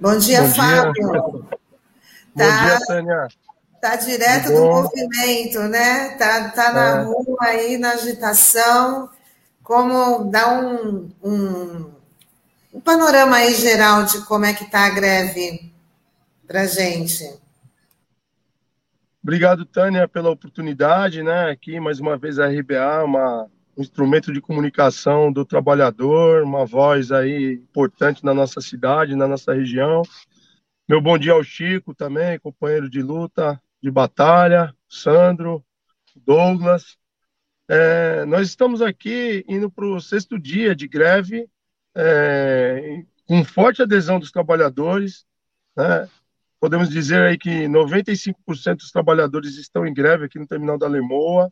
Bom dia, Bom Fábio. Dia. Tá, Bom dia, Tânia. Tá direto do movimento, né? Tá, tá na é. rua aí, na agitação. Como dar um, um, um panorama aí geral de como é que tá a greve para gente. Obrigado, Tânia, pela oportunidade, né? Aqui, mais uma vez, a RBA, uma, um instrumento de comunicação do trabalhador, uma voz aí importante na nossa cidade, na nossa região. Meu bom dia ao Chico também, companheiro de luta, de batalha, Sandro, Douglas. É, nós estamos aqui indo para o sexto dia de greve, é, com forte adesão dos trabalhadores, né? podemos dizer aí que 95% dos trabalhadores estão em greve aqui no terminal da Lemoa,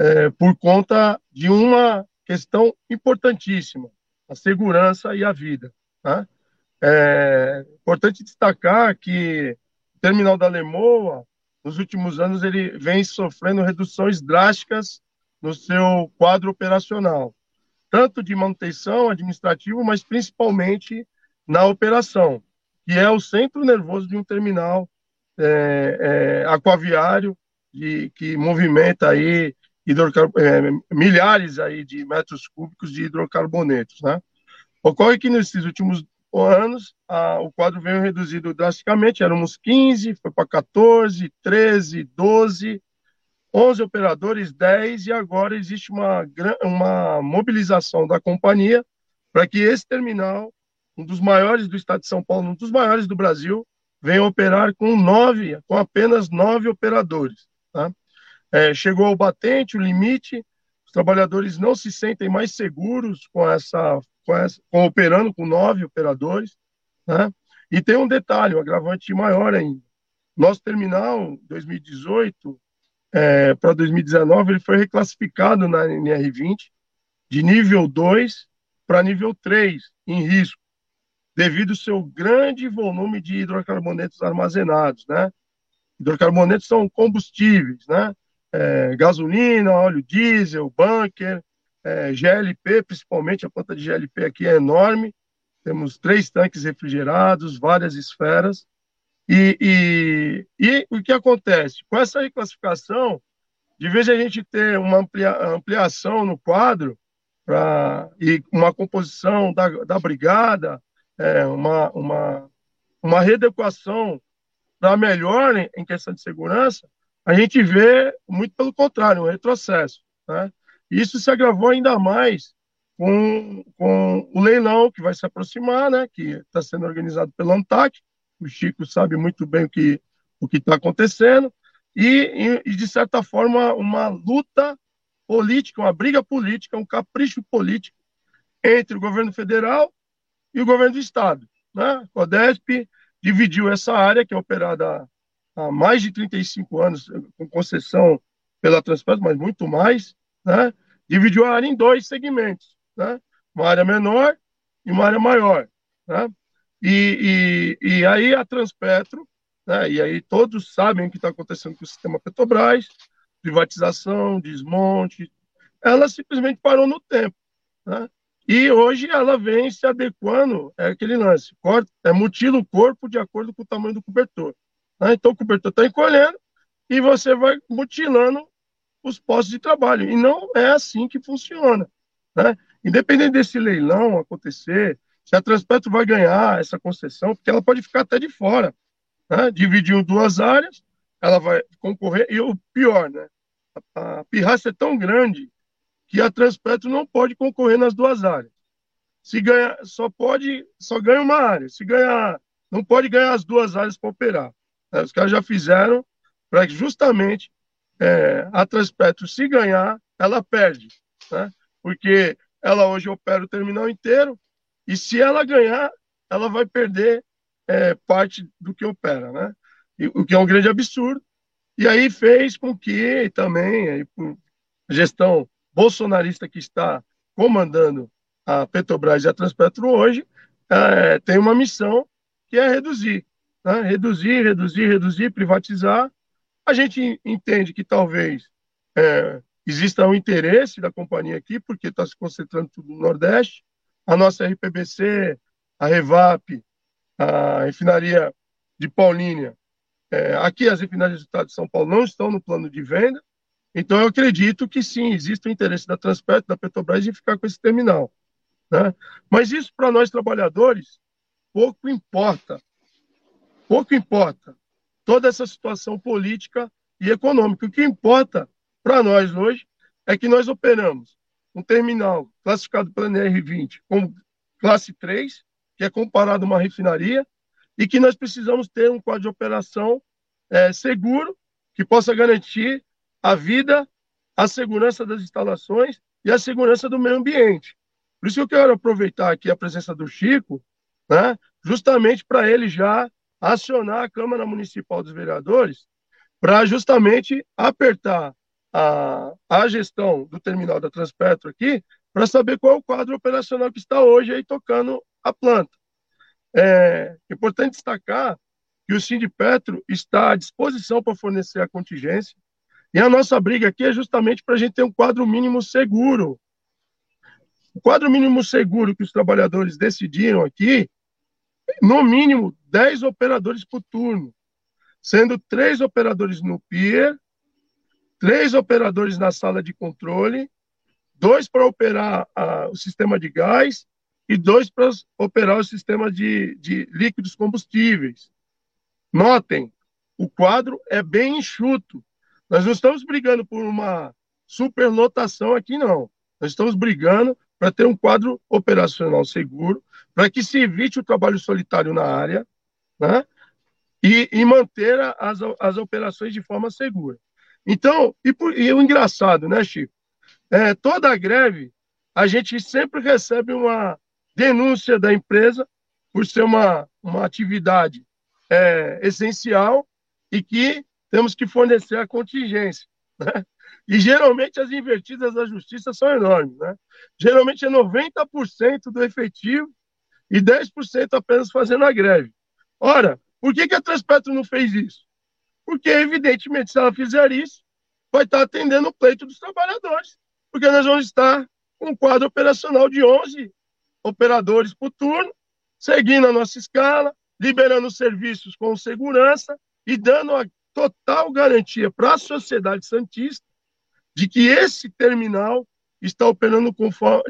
é, por conta de uma questão importantíssima, a segurança e a vida. Tá? É importante destacar que o terminal da Lemoa, nos últimos anos, ele vem sofrendo reduções drásticas no seu quadro operacional, tanto de manutenção administrativa, mas principalmente na operação que é o centro nervoso de um terminal é, é, aquaviário de, que movimenta aí é, milhares aí de metros cúbicos de hidrocarbonetos, né? Ocorre que nesses últimos anos a, o quadro veio reduzido drasticamente, éramos 15, foi para 14, 13, 12, 11 operadores, 10, e agora existe uma, uma mobilização da companhia para que esse terminal um dos maiores do estado de São Paulo, um dos maiores do Brasil, vem operar com nove, com apenas nove operadores. Tá? É, chegou ao batente, o limite, os trabalhadores não se sentem mais seguros com essa, com, essa, com operando com nove operadores. Tá? E tem um detalhe, um agravante maior ainda. Nosso terminal 2018 é, para 2019 ele foi reclassificado na NR20 de nível 2 para nível 3 em risco devido ao seu grande volume de hidrocarbonetos armazenados, né? Hidrocarbonetos são combustíveis, né? É, gasolina, óleo diesel, bunker, é, GLP, principalmente a planta de GLP aqui é enorme. Temos três tanques refrigerados, várias esferas. E, e, e o que acontece? Com essa reclassificação, de vez em a gente ter uma amplia, ampliação no quadro pra, e uma composição da, da brigada, é, uma, uma, uma readequação para melhor em questão de segurança, a gente vê muito pelo contrário, um retrocesso. Né? Isso se agravou ainda mais com, com o leilão que vai se aproximar, né? que está sendo organizado pela ANTAC. O Chico sabe muito bem o que o está acontecendo. E, e, de certa forma, uma luta política, uma briga política, um capricho político entre o governo federal e o governo do estado. Né? O CODESP dividiu essa área, que é operada há mais de 35 anos, com concessão pela Transpetro, mas muito mais, né? dividiu a área em dois segmentos, né? uma área menor e uma área maior. Né? E, e, e aí a Transpetro, né? e aí todos sabem o que está acontecendo com o sistema Petrobras, privatização, desmonte, ela simplesmente parou no tempo. Né? E hoje ela vem se adequando, é aquele lance, corta, é, mutila o corpo de acordo com o tamanho do cobertor. Né? Então o cobertor está encolhendo e você vai mutilando os postos de trabalho. E não é assim que funciona. Né? Independente desse leilão acontecer, se a Transpetro vai ganhar essa concessão, porque ela pode ficar até de fora. Né? Duas áreas, ela vai concorrer. E o pior, né? a, a pirraça é tão grande que a Transpetro não pode concorrer nas duas áreas. Se ganha, só pode, só ganha uma área. Se ganhar, não pode ganhar as duas áreas para operar. É, os caras já fizeram para que justamente é, a Transpetro, se ganhar, ela perde, né? Porque ela hoje opera o terminal inteiro e se ela ganhar, ela vai perder é, parte do que opera, né? E, o que é um grande absurdo. E aí fez com que também, aí, por gestão bolsonarista que está comandando a Petrobras e a Transpetro hoje é, tem uma missão que é reduzir, né? reduzir, reduzir, reduzir, privatizar. A gente entende que talvez é, exista um interesse da companhia aqui, porque está se concentrando tudo no Nordeste. A nossa RPBC, a Revap, a refinaria de Paulínia. É, aqui as refinarias do estado de São Paulo não estão no plano de venda, então eu acredito que sim, existe o interesse da Transpetro, da Petrobras em ficar com esse terminal. Né? Mas isso para nós trabalhadores pouco importa. Pouco importa toda essa situação política e econômica. O que importa para nós hoje é que nós operamos um terminal classificado pela NR20 como classe 3, que é comparado a uma refinaria, e que nós precisamos ter um quadro de operação é, seguro, que possa garantir a vida, a segurança das instalações e a segurança do meio ambiente. Por isso que eu quero aproveitar aqui a presença do Chico, né, justamente para ele já acionar a Câmara Municipal dos Vereadores para justamente apertar a, a gestão do terminal da Transpetro aqui para saber qual é o quadro operacional que está hoje aí tocando a planta. É importante destacar que o Sindipetro está à disposição para fornecer a contingência e a nossa briga aqui é justamente para a gente ter um quadro mínimo seguro. O quadro mínimo seguro que os trabalhadores decidiram aqui, no mínimo 10 operadores por turno, sendo três operadores no pier três operadores na sala de controle, dois para operar a, o sistema de gás e dois para operar o sistema de, de líquidos combustíveis. Notem, o quadro é bem enxuto. Nós não estamos brigando por uma superlotação aqui, não. Nós estamos brigando para ter um quadro operacional seguro, para que se evite o trabalho solitário na área, né? E, e manter as, as operações de forma segura. Então, e, por, e o engraçado, né, Chico? É, toda a greve, a gente sempre recebe uma denúncia da empresa por ser uma, uma atividade é, essencial e que temos que fornecer a contingência. Né? E geralmente as invertidas da justiça são enormes. Né? Geralmente é 90% do efetivo e 10% apenas fazendo a greve. Ora, por que, que a Transpetro não fez isso? porque, evidentemente, se ela fizer isso, vai estar atendendo o pleito dos trabalhadores, porque nós vamos estar com um quadro operacional de 11 operadores por turno, seguindo a nossa escala, liberando serviços com segurança e dando a total garantia para a sociedade santista de que esse terminal está operando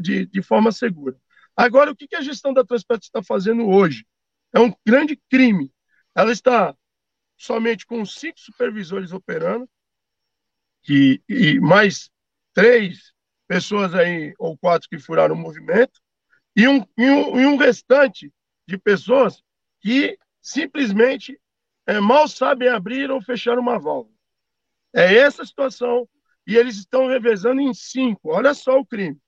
de, de, forma segura. Agora, o que a gestão da Transpetro está fazendo hoje? É um grande crime. Ela está somente com cinco supervisores operando, e mais três pessoas aí, ou quatro que furaram o movimento, e um, e um, e um restante de pessoas que simplesmente é, mal sabem abrir ou fechar uma válvula. É essa a situação, e eles estão revezando em cinco. Olha só o crime.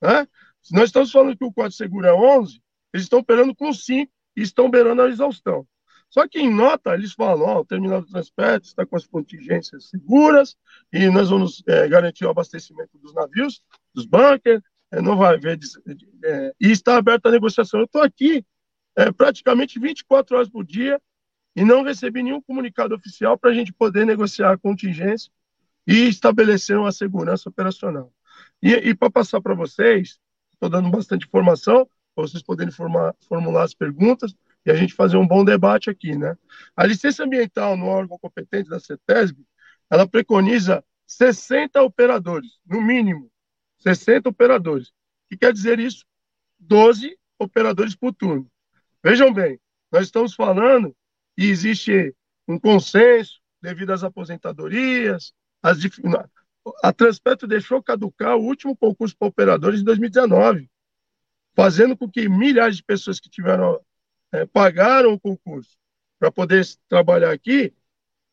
Né? Nós estamos falando que o quadro seguro é 11, eles estão operando com cinco e estão beirando a exaustão. Só que em nota eles falam, ó, o terminal de transporte está com as contingências seguras e nós vamos é, garantir o abastecimento dos navios, dos bunkers, é, não vai haver... É, e está aberta a negociação. Eu estou aqui é, praticamente 24 horas por dia e não recebi nenhum comunicado oficial para a gente poder negociar a contingência e estabelecer uma segurança operacional. E, e para passar para vocês, estou dando bastante informação, para vocês poderem formar, formular as perguntas, e a gente fazer um bom debate aqui, né? A licença ambiental no órgão competente da CETESB, ela preconiza 60 operadores, no mínimo, 60 operadores. O que quer dizer isso? 12 operadores por turno. Vejam bem, nós estamos falando e existe um consenso devido às aposentadorias, as a Transpetro deixou caducar o último concurso para operadores em 2019, fazendo com que milhares de pessoas que tiveram é, pagaram o concurso para poder trabalhar aqui,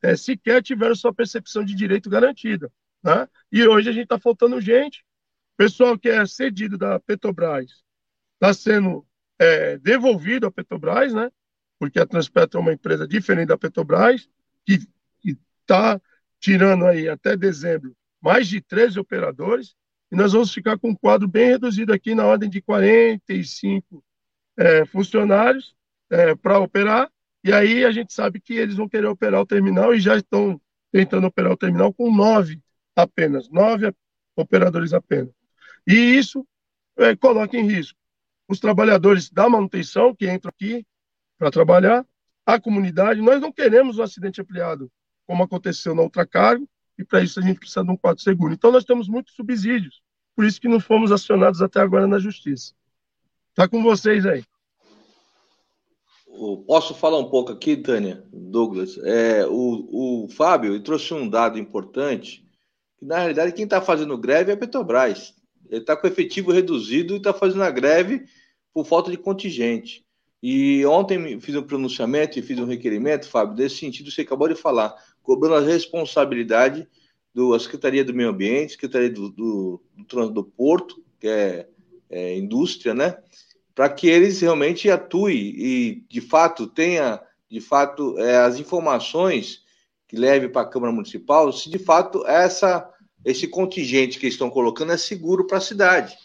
é, sequer tiveram sua percepção de direito garantida. Né? E hoje a gente está faltando gente. Pessoal que é cedido da Petrobras está sendo é, devolvido à Petrobras, né? porque a Transpetro é uma empresa diferente da Petrobras, que está tirando aí até dezembro mais de 13 operadores, e nós vamos ficar com um quadro bem reduzido aqui, na ordem de 45 é, funcionários, é, para operar, e aí a gente sabe que eles vão querer operar o terminal e já estão tentando operar o terminal com nove apenas, nove operadores apenas. E isso é, coloca em risco os trabalhadores da manutenção que entram aqui, para trabalhar, a comunidade. Nós não queremos um acidente ampliado, como aconteceu na outra carga, e para isso a gente precisa de um quadro seguro. Então, nós temos muitos subsídios, por isso que não fomos acionados até agora na Justiça. Está com vocês aí. Posso falar um pouco aqui, Tânia, Douglas? É, o, o Fábio trouxe um dado importante, que na realidade quem está fazendo greve é a Petrobras. Ele está com efetivo reduzido e está fazendo a greve por falta de contingente. E ontem fiz um pronunciamento e fiz um requerimento, Fábio, desse sentido, você acabou de falar, cobrando a responsabilidade da Secretaria do Meio Ambiente, Secretaria do, do, do, do Porto, que é, é indústria, né? Para que eles realmente atuem e, de fato, tenha de fato é, as informações que leve para a Câmara Municipal, se de fato essa esse contingente que estão colocando é seguro para a cidade.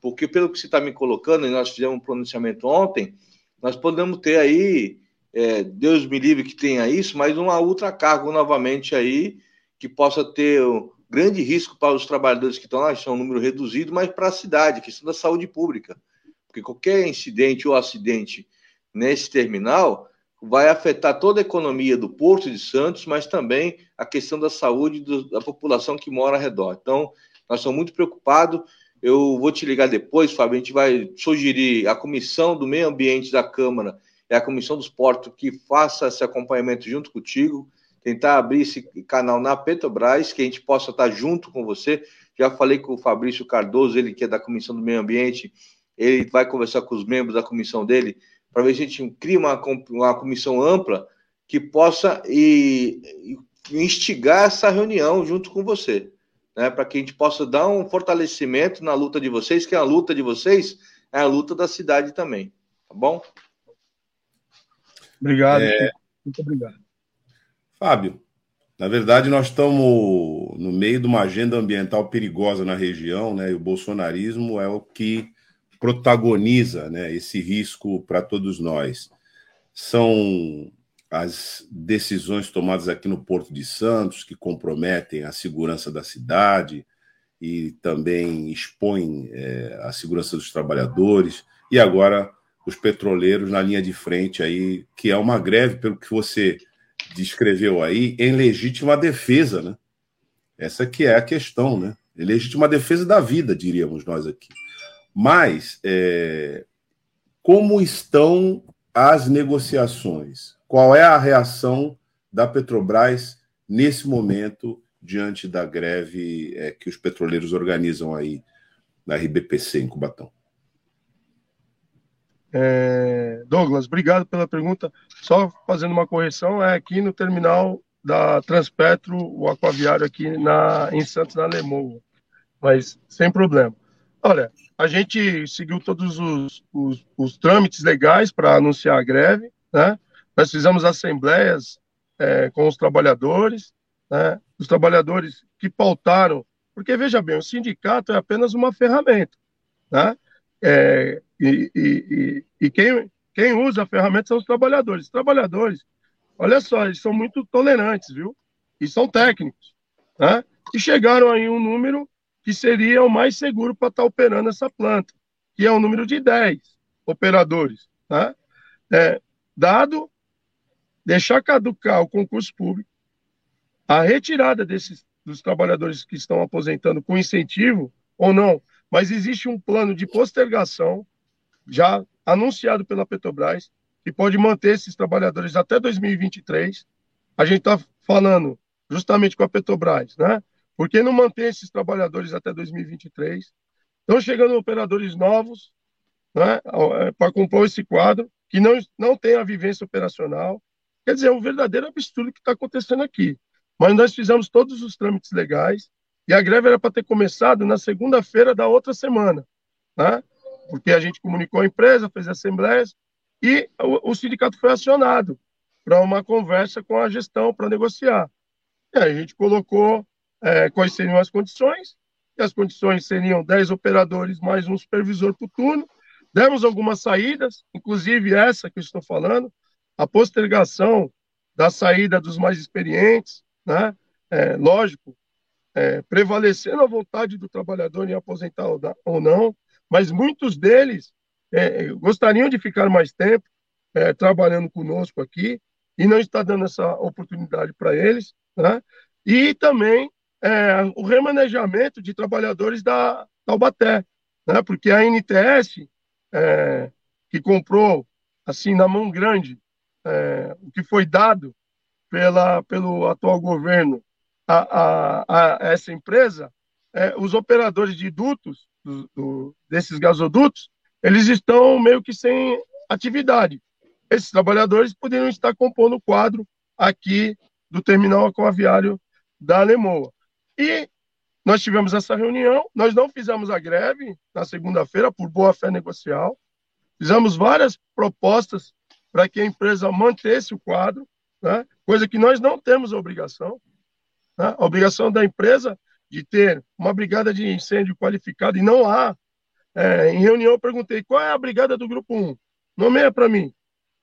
Porque, pelo que você está me colocando, e nós fizemos um pronunciamento ontem, nós podemos ter aí, é, Deus me livre que tenha isso, mas uma ultracargo novamente aí, que possa ter um grande risco para os trabalhadores que estão lá, são um número reduzido, mas para a cidade, questão da saúde pública. Porque qualquer incidente ou acidente nesse terminal vai afetar toda a economia do Porto de Santos, mas também a questão da saúde do, da população que mora ao redor. Então, nós estamos muito preocupados. Eu vou te ligar depois, Fábio. A gente vai sugerir a comissão do meio ambiente da Câmara e a comissão dos portos que faça esse acompanhamento junto contigo, tentar abrir esse canal na Petrobras, que a gente possa estar junto com você. Já falei com o Fabrício Cardoso, ele que é da comissão do meio ambiente, ele vai conversar com os membros da comissão dele para ver se a gente cria uma, uma comissão ampla que possa e, e instigar essa reunião junto com você, né, para que a gente possa dar um fortalecimento na luta de vocês, que é a luta de vocês é a luta da cidade também, tá bom? Obrigado, é... muito obrigado. Fábio, na verdade, nós estamos no meio de uma agenda ambiental perigosa na região, né? E o bolsonarismo é o que protagoniza né, esse risco para todos nós. São as decisões tomadas aqui no Porto de Santos que comprometem a segurança da cidade e também expõem é, a segurança dos trabalhadores e agora os petroleiros na linha de frente aí, que é uma greve, pelo que você descreveu aí, em legítima defesa, né? Essa que é a questão, né? Em legítima defesa da vida, diríamos nós aqui. Mas é, como estão as negociações? Qual é a reação da Petrobras nesse momento diante da greve é, que os petroleiros organizam aí na RBPC em Cubatão? É, Douglas, obrigado pela pergunta. Só fazendo uma correção, é aqui no terminal da Transpetro, o aquaviário aqui na, em Santos, na Lemoa. Mas sem problema. Olha, a gente seguiu todos os, os, os trâmites legais para anunciar a greve, né? Nós fizemos assembleias é, com os trabalhadores, né? Os trabalhadores que pautaram, porque veja bem, o sindicato é apenas uma ferramenta, né? É, e, e, e, quem, quem usa a ferramenta são os trabalhadores. Os trabalhadores, olha só, eles são muito tolerantes, viu? E são técnicos, né? E chegaram aí um número que seria o mais seguro para estar operando essa planta, que é o número de 10 operadores. Né? É, dado deixar caducar o concurso público, a retirada desses dos trabalhadores que estão aposentando com incentivo ou não, mas existe um plano de postergação já anunciado pela Petrobras que pode manter esses trabalhadores até 2023. A gente está falando justamente com a Petrobras, né? Por que não manter esses trabalhadores até 2023? Estão chegando operadores novos né, é, para compor esse quadro, que não, não tem a vivência operacional. Quer dizer, é um verdadeiro absurdo que está acontecendo aqui. Mas nós fizemos todos os trâmites legais e a greve era para ter começado na segunda-feira da outra semana, né? porque a gente comunicou a empresa, fez assembleias e o, o sindicato foi acionado para uma conversa com a gestão para negociar. E a gente colocou é, quais seriam as condições, e as condições seriam 10 operadores mais um supervisor por turno. Demos algumas saídas, inclusive essa que eu estou falando, a postergação da saída dos mais experientes, né? É, lógico, é, prevalecendo a vontade do trabalhador em aposentar ou não, mas muitos deles é, gostariam de ficar mais tempo. é, trabalhando conosco aqui e não está dando essa oportunidade para eles, né? E também é, o remanejamento de trabalhadores da Taubaté, né? Porque a NTS, é, que comprou, assim, na mão grande, é, o que foi dado pela, pelo atual governo a, a, a essa empresa, é, os operadores de dutos, do, do, desses gasodutos, eles estão meio que sem atividade. Esses trabalhadores poderiam estar compondo o quadro aqui do terminal aquaviário da Alemoa. E nós tivemos essa reunião, nós não fizemos a greve na segunda-feira por boa fé negocial, fizemos várias propostas para que a empresa mantesse o quadro, né? coisa que nós não temos a obrigação. Né? A obrigação da empresa de ter uma brigada de incêndio qualificada, e não há. É, em reunião eu perguntei, qual é a brigada do grupo 1? Nomeia para mim.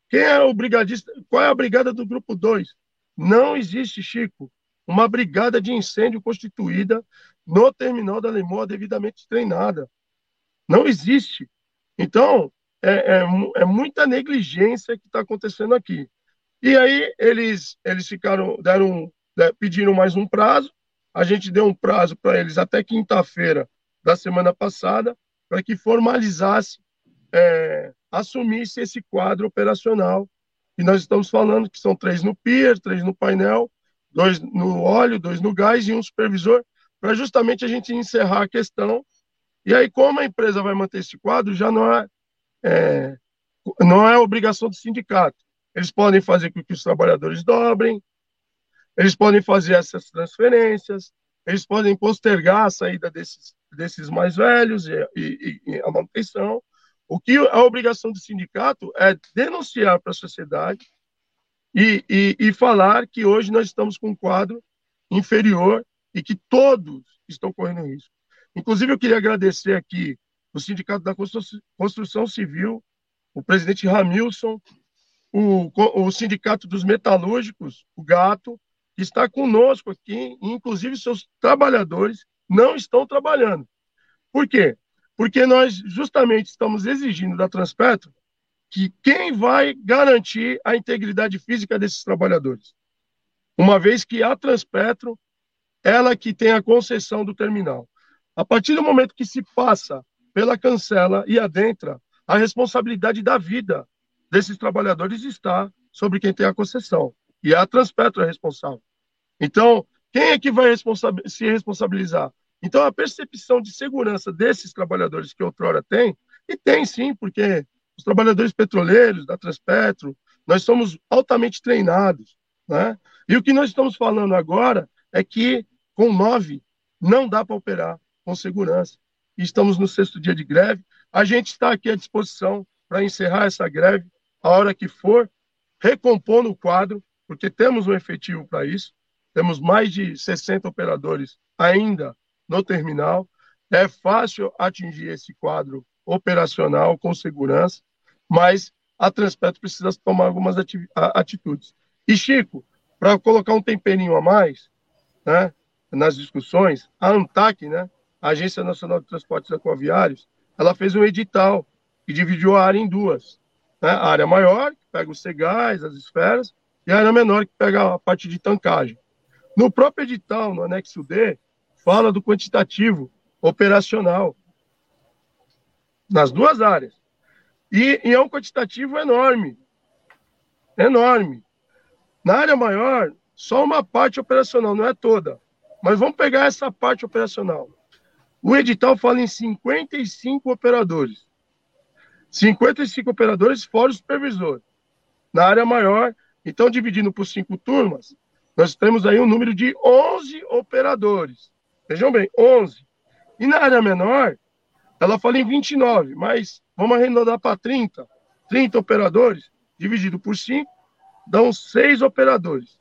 Quem é o brigadista? Qual é a brigada do grupo 2? Não existe, Chico, uma brigada de incêndio constituída no terminal da Lemoa devidamente treinada. Não existe. Então, é, é, é muita negligência que está acontecendo aqui. E aí eles, eles ficaram, deram, né, pediram mais um prazo. A gente deu um prazo para eles até quinta-feira da semana passada para que formalizasse é, assumisse esse quadro operacional. E nós estamos falando que são três no pier, três no painel, dois no óleo, dois no gás e um supervisor, para justamente a gente encerrar a questão. E aí, como a empresa vai manter esse quadro, já não é, é não é obrigação do sindicato. Eles podem fazer com que os trabalhadores dobrem, eles podem fazer essas transferências, eles podem postergar a saída desses, desses mais velhos e, e, e a manutenção, o que a obrigação do sindicato é denunciar para a sociedade e, e, e, falar que hoje nós estamos com um quadro inferior e que todos estão correndo risco. Inclusive, eu queria agradecer aqui o Sindicato da Construção Civil, o presidente Ramilson, o, o Sindicato dos Metalúrgicos, o Gato, está conosco aqui, inclusive seus trabalhadores não estão trabalhando. Por quê? porque nós justamente estamos exigindo da Transpetro que quem vai garantir a integridade física desses trabalhadores, uma vez que a Transpetro ela que tem a concessão do terminal. A partir do momento que se passa pela cancela e adentra, a responsabilidade da vida desses trabalhadores está sobre quem tem a concessão. E a Transpetro é responsável. Então, quem é que vai se responsabilizar? Então, a percepção de segurança desses trabalhadores que outrora tem, e tem sim, porque os trabalhadores petroleiros da Transpetro, nós somos altamente treinados, né? E o que nós estamos falando agora é que com nove não dá para operar com segurança. Estamos no sexto dia de greve. A gente está aqui à disposição para encerrar essa greve a hora que for, recompondo o quadro, porque temos um efetivo para isso. Temos mais de 60 operadores ainda no terminal. É fácil atingir esse quadro operacional com segurança, mas a Transpetro precisa tomar algumas atitudes. E, Chico, para colocar um temperinho a mais né, nas discussões, a ANTAC, né, a Agência Nacional de Transportes Aquaviários, ela fez um edital que dividiu a área em duas. Né? A área maior, que pega os cegais, as esferas, e a área menor, que pega a parte de tancagem. No próprio edital, no anexo D, fala do quantitativo operacional nas duas áreas. E, e, é um quantitativo enorme. Enorme. Na área maior, só uma parte operacional, não é toda. Mas vamos pegar essa parte operacional. O edital fala em 55 operadores. 55 operadores fora o supervisor. Na área maior, então dividindo por cinco turmas, nós temos aí um número de 11 operadores. Vejam bem, 11. E na área menor, ela fala em 29, mas vamos arredondar para 30. 30 operadores, dividido por 5, dão 6 operadores.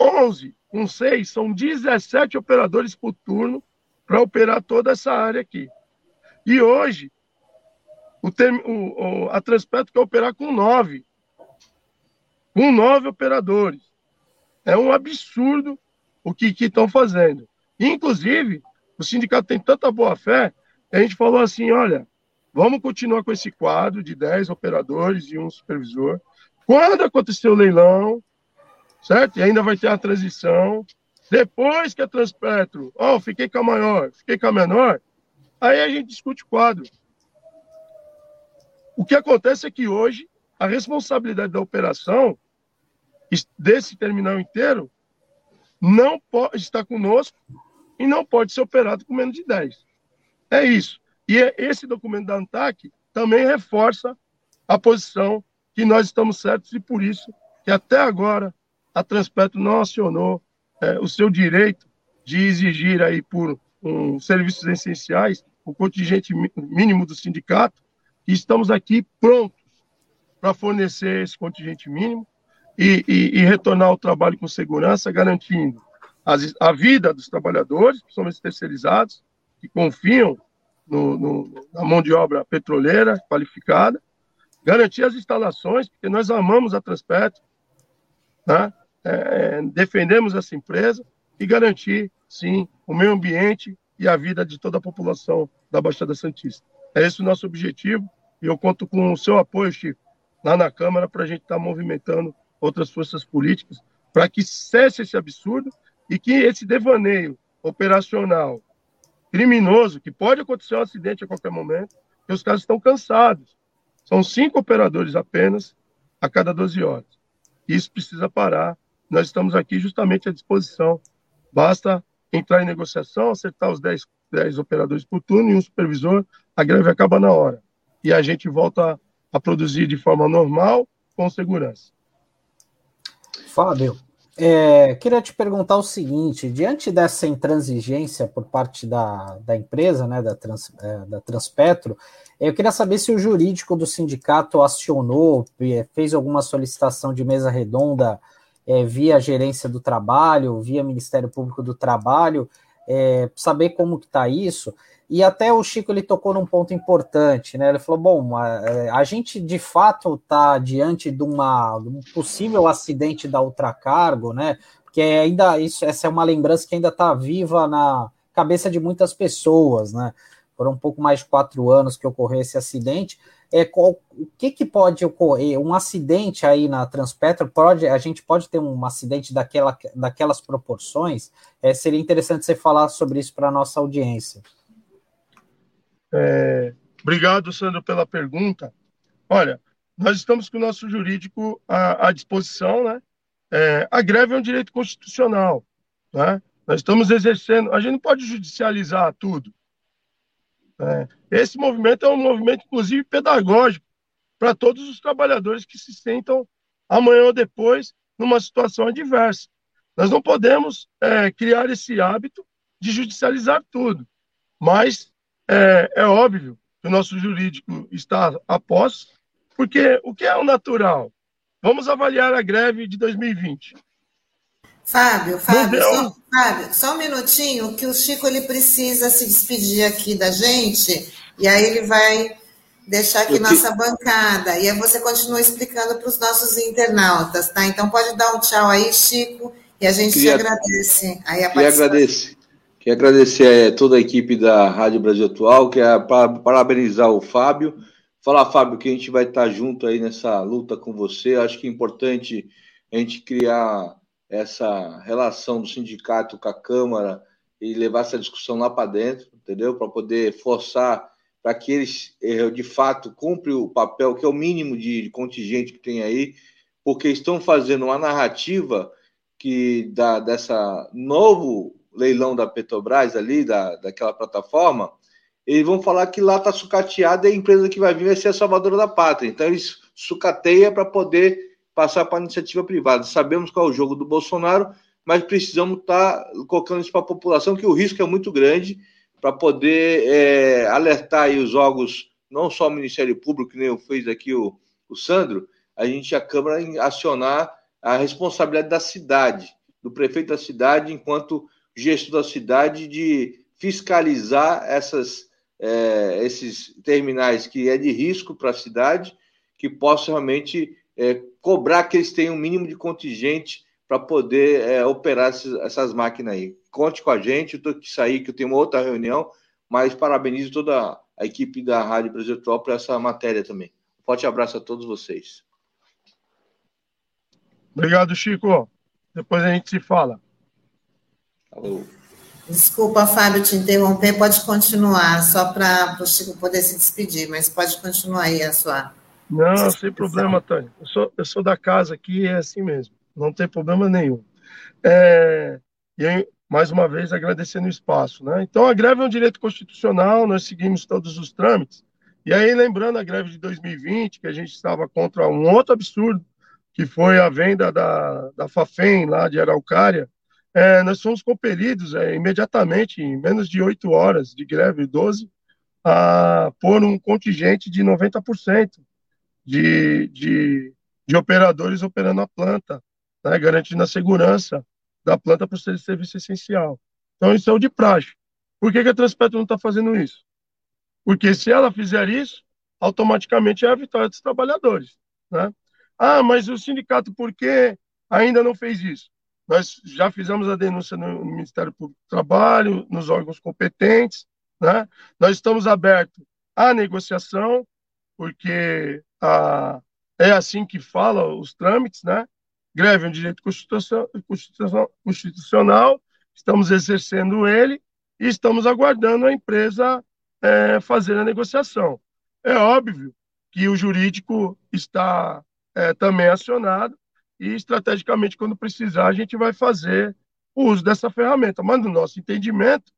11 com 6 são 17 operadores por turno para operar toda essa área aqui. E hoje, o, term, o, o a Transpetro quer operar com 9. Com 9 operadores. É um absurdo o que estão fazendo. Inclusive, o sindicato tem tanta boa fé, a gente falou assim: olha, vamos continuar com esse quadro de 10 operadores e um supervisor, Quando acontecer o leilão, certo? E ainda vai ter a transição. Depois que a Transpetro, ó, oh, fiquei com a maior, fiquei com a menor, aí a gente discute o quadro. O que acontece é que hoje a responsabilidade da operação desse terminal inteiro não pode estar conosco e não pode ser operado com menos de 10. É isso. E é esse documento da ANTAC também reforça a posição que nós estamos certos e por isso que até agora a Transpetro não acionou é, o seu direito de exigir aí por um, serviços essenciais o contingente mínimo do sindicato e estamos aqui prontos para fornecer esse contingente mínimo e, e, e, retornar ao trabalho com segurança, garantindo as, a vida dos trabalhadores, principalmente terceirizados, que confiam no, no, na mão de obra petroleira qualificada, garantir as instalações, porque nós amamos a Transpetro, né? é, defendemos essa empresa e garantir, sim, o meio ambiente e a vida de toda a população da Baixada Santista. É esse o nosso objetivo e eu conto com o seu apoio, Chico, lá na Câmara, para a gente estar tá movimentando outras forças políticas para que cesse esse absurdo e que esse devaneio operacional criminoso, que pode acontecer um acidente a qualquer momento, que os caras estão cansados. São cinco operadores apenas a cada 12 horas. Isso precisa parar nós estamos aqui justamente à disposição. Basta entrar em negociação, acertar os 10, 10 operadores por turno e um supervisor, a greve acaba na hora. E a gente volta a produzir de forma normal, com segurança. Fábio, é, queria te perguntar o seguinte: diante dessa intransigência por parte da, da empresa, né, da, Trans, é, da Transpetro, eu queria saber se o jurídico do sindicato acionou, fez alguma solicitação de mesa redonda é, via gerência do trabalho, via Ministério Público do Trabalho, é, saber como que está isso. E até o Chico ele tocou num ponto importante, né? Ele falou: bom, a, a gente de fato está diante de, uma, de um possível acidente da ultracargo, né? Porque ainda isso, essa é uma lembrança que ainda está viva na cabeça de muitas pessoas, né? Foram um pouco mais de quatro anos que ocorreu esse acidente é, qual, o que, que pode ocorrer? Um acidente aí na Transpetro, pode, a gente pode ter um acidente daquela, daquelas proporções? É, seria interessante você falar sobre isso para a nossa audiência. É, obrigado, Sandro, pela pergunta. Olha, nós estamos com o nosso jurídico à, à disposição, né? É, a greve é um direito constitucional, né? Nós estamos exercendo, a gente não pode judicializar tudo, é, esse movimento é um movimento, inclusive, pedagógico para todos os trabalhadores que se sentam amanhã ou depois numa situação adversa. Nós não podemos é, criar esse hábito de judicializar tudo, mas é, é óbvio que o nosso jurídico está a pós, porque o que é o natural? Vamos avaliar a greve de 2020. Fábio, Fábio, só, Fábio, só um minutinho, que o Chico ele precisa se despedir aqui da gente, e aí ele vai deixar aqui nossa bancada, e aí você continua explicando para os nossos internautas, tá? Então pode dar um tchau aí, Chico, e a gente queria, te agradece. Aí a queria agradecer. Queria agradecer a eh, toda a equipe da Rádio Brasil Atual, que é parabenizar o Fábio. Falar, Fábio, que a gente vai estar junto aí nessa luta com você. Acho que é importante a gente criar essa relação do sindicato com a Câmara e levar essa discussão lá para dentro, entendeu? Para poder forçar para que eles, eh, de fato, cumprem o papel que é o mínimo de contingente que tem aí, porque estão fazendo uma narrativa que da, dessa novo leilão da Petrobras ali, da, daquela plataforma, eles vão falar que lá está sucateada e a empresa que vai vir vai ser a salvadora da pátria. Então, eles sucateiam para poder passar para a iniciativa privada. Sabemos qual é o jogo do Bolsonaro, mas precisamos estar tá colocando isso para a população, que o risco é muito grande, para poder é, alertar os órgãos, não só o Ministério Público, que nem eu fez aqui o, o Sandro, a gente, a Câmara, acionar a responsabilidade da cidade, do prefeito da cidade, enquanto gestor da cidade, de fiscalizar essas, é, esses terminais que é de risco para a cidade, que possam realmente é, cobrar que eles tenham um mínimo de contingente para poder é, operar esses, essas máquinas aí. Conte com a gente, eu tenho que sair, que eu tenho uma outra reunião, mas parabenizo toda a equipe da Rádio Brasil Top por essa matéria também. Forte abraço a todos vocês. Obrigado, Chico. Depois a gente se fala. Falou. Desculpa, Fábio, te interromper, pode continuar, só para o Chico poder se despedir, mas pode continuar aí a sua. Não, sem problema, Tânia. Eu sou, eu sou da casa aqui e é assim mesmo, não tem problema nenhum. É, e aí, mais uma vez, agradecendo o espaço. Né? Então, a greve é um direito constitucional, nós seguimos todos os trâmites. E aí, lembrando a greve de 2020, que a gente estava contra um outro absurdo, que foi a venda da, da Fafem, lá de Araucária, é, nós fomos compelidos é, imediatamente, em menos de oito horas de greve, 12, a pôr um contingente de 90% de, de, de operadores operando a planta, né, garantindo a segurança da planta para ser serviço essencial. Então, isso é o de praxe. Por que, que a Transpetro não está fazendo isso? Porque se ela fizer isso, automaticamente é a vitória dos trabalhadores. Né? Ah, mas o sindicato, por que ainda não fez isso? Nós já fizemos a denúncia no Ministério Público do Trabalho, nos órgãos competentes, né? Nós estamos abertos à negociação, porque a, é assim que fala os trâmites, né? Greve é um direito constitucional, constitucional, estamos exercendo ele e estamos aguardando a empresa é, fazer a negociação. É óbvio que o jurídico está é, também acionado e, estrategicamente, quando precisar, a gente vai fazer o uso dessa ferramenta. Mas, no nosso entendimento,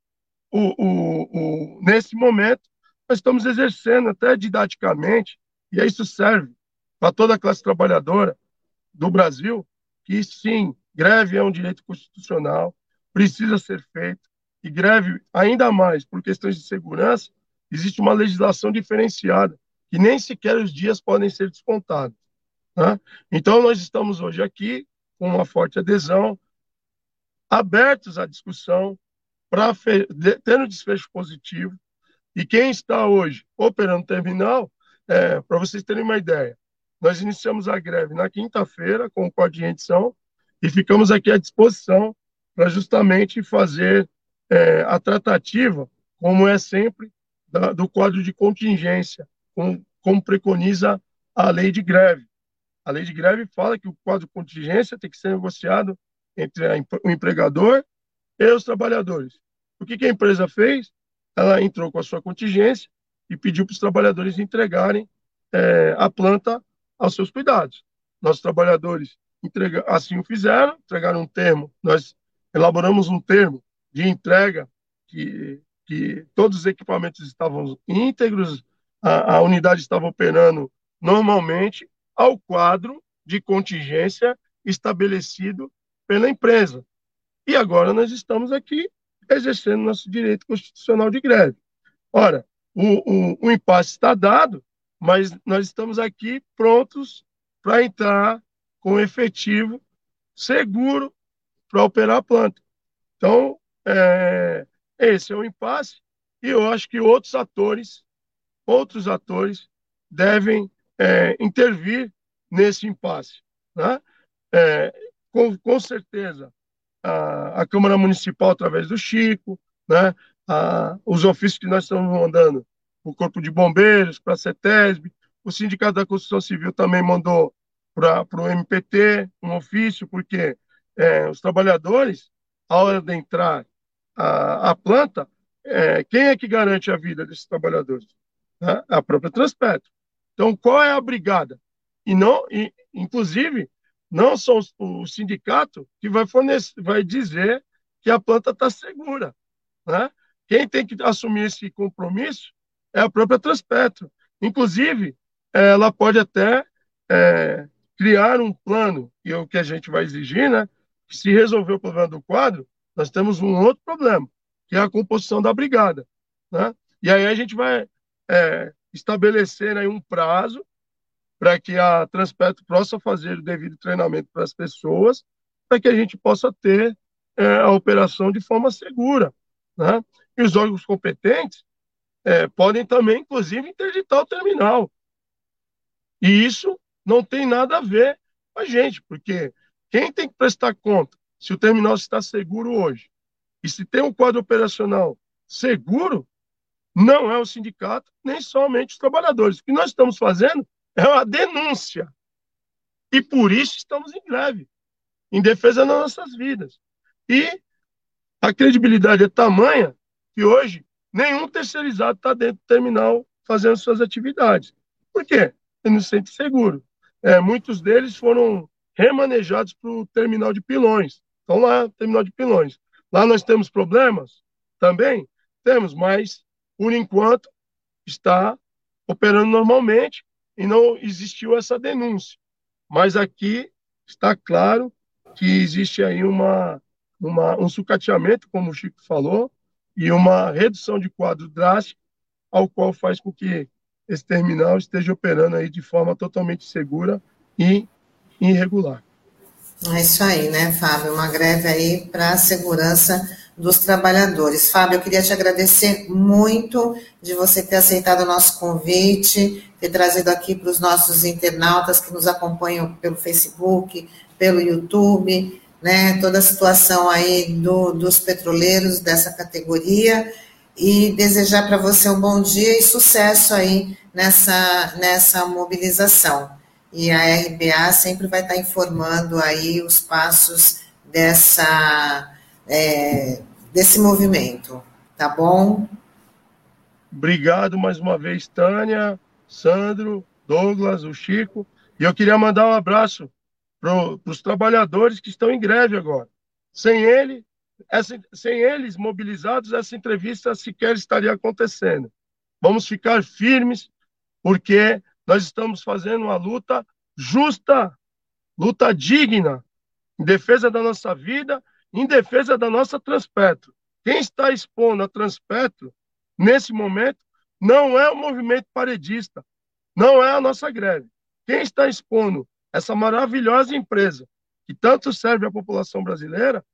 o, o, o, nesse momento, nós estamos exercendo até didaticamente, e isso serve para toda a classe trabalhadora, do Brasil que sim, greve é um direito constitucional, precisa ser feito, e greve, ainda mais por questões de segurança, existe uma legislação diferenciada, que nem sequer os dias podem ser descontados. Né? Então, nós estamos hoje aqui com uma forte adesão, abertos à discussão, para ter um desfecho positivo. E quem está hoje operando terminal, é, para vocês terem uma ideia, nós iniciamos a greve na quinta-feira com o Código de Rendição e ficamos aqui à disposição para justamente fazer é, a tratativa, como é sempre, da, do quadro de contingência, com, como preconiza a lei de greve. A lei de greve fala que o quadro de contingência tem que ser negociado entre a, o empregador e os trabalhadores. O que, que a empresa fez? Ela entrou com a sua contingência e pediu para os trabalhadores entregarem é, a planta aos seus cuidados. Nossos trabalhadores entrega, assim o fizeram, entregaram um termo, nós elaboramos um termo de entrega que, que todos os equipamentos estavam íntegros, a, a unidade estava operando normalmente ao quadro de contingência estabelecido pela empresa. E agora nós estamos aqui exercendo nosso direito constitucional de greve. Ora, o, o, o impasse está dado, mas nós estamos aqui prontos para entrar com efetivo seguro para operar a planta. Então, é, esse é o impasse e eu acho que outros atores, outros atores devem é, intervir nesse impasse. Né? É, com, com certeza, a, a, Câmara Municipal, através do Chico, né? a, os ofícios que nós estamos mandando o Corpo de Bombeiros, para a CETESB. O Sindicato da Construção Civil também mandou para o MPT um ofício, porque é, os trabalhadores, a hora de entrar a, a planta, é, quem é que garante a vida desses trabalhadores? É a própria Transpetro. Então, qual é a brigada? E não, e, inclusive, não são o sindicato que vai fornecer, vai dizer que a planta está segura. Né? Quem tem que assumir esse compromisso é a própria Transpetro. Inclusive, ela pode até é, criar um plano, e é o que a gente vai exigir, né? Que se resolver o problema do quadro, nós temos um outro problema, que é a composição da brigada. Né? E aí a gente vai é, estabelecer aí um prazo para que a Transpetro possa fazer o devido treinamento para as pessoas, para que a gente possa ter é, a operação de forma segura. Né? E os órgãos competentes é, podem também, inclusive, interditar o terminal. E isso não tem nada a ver com a gente, porque quem tem que prestar conta se o terminal está seguro hoje e se tem um quadro operacional seguro, não é o sindicato, nem somente os trabalhadores. O que nós estamos fazendo é uma denúncia. E por isso estamos em greve, em defesa das nossas vidas. E a credibilidade é tamanha que hoje nenhum terceirizado está dentro do terminal fazendo suas atividades. Por quê? Ele não se sente seguro. É, muitos deles foram remanejados para o terminal de pilões. Então, lá, terminal de pilões. Lá nós temos problemas? Também temos, mas, por enquanto, está operando normalmente e não existiu essa denúncia. Mas aqui está claro que existe aí uma, uma, um sucateamento, como o Chico falou, e uma redução de quadro drástico, ao qual faz com que esse terminal esteja operando aí de forma totalmente segura e irregular. É isso aí, né, Fábio? Uma greve aí para a segurança dos trabalhadores. Fábio, eu queria te agradecer muito de você ter aceitado o nosso convite, ter trazido aqui para os nossos internautas que nos acompanham pelo Facebook, pelo YouTube, né, toda a situação aí do, dos petroleiros dessa categoria e desejar para você um bom dia e sucesso aí nessa, nessa mobilização. E a RBA sempre vai estar informando aí os passos dessa, é, desse movimento, tá bom? Obrigado mais uma vez, Tânia, Sandro, Douglas, o Chico. E eu queria mandar um abraço para os trabalhadores que estão em greve agora. Sem ele, essa, sem eles mobilizados, essa entrevista sequer estaria acontecendo. Vamos ficar firmes, porque nós estamos fazendo uma luta justa, luta digna, em defesa da nossa vida, em defesa da nossa Transpetro. Quem está expondo a Transpetro, nesse momento, não é o movimento paredista, não é a nossa greve. Quem está expondo essa maravilhosa empresa, que tanto serve à população brasileira,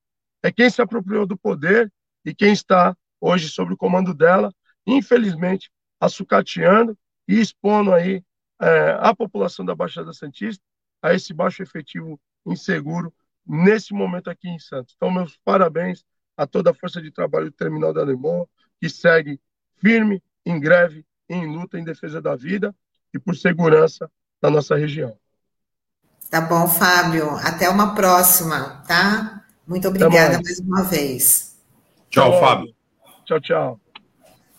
é quem se apropriou do poder e quem está hoje sob o comando dela, infelizmente, açucateando e expondo aí é, a população da Baixada Santista a esse baixo efetivo inseguro nesse momento aqui em Santos. Então, meus parabéns a toda a força de trabalho do Terminal da Alemão, que segue firme, em greve, em luta em defesa da vida e por segurança da nossa região. Tá bom, Fábio. Até uma próxima, tá? Muito obrigada mais. mais uma vez. Tchau, Fábio. Tchau, tchau.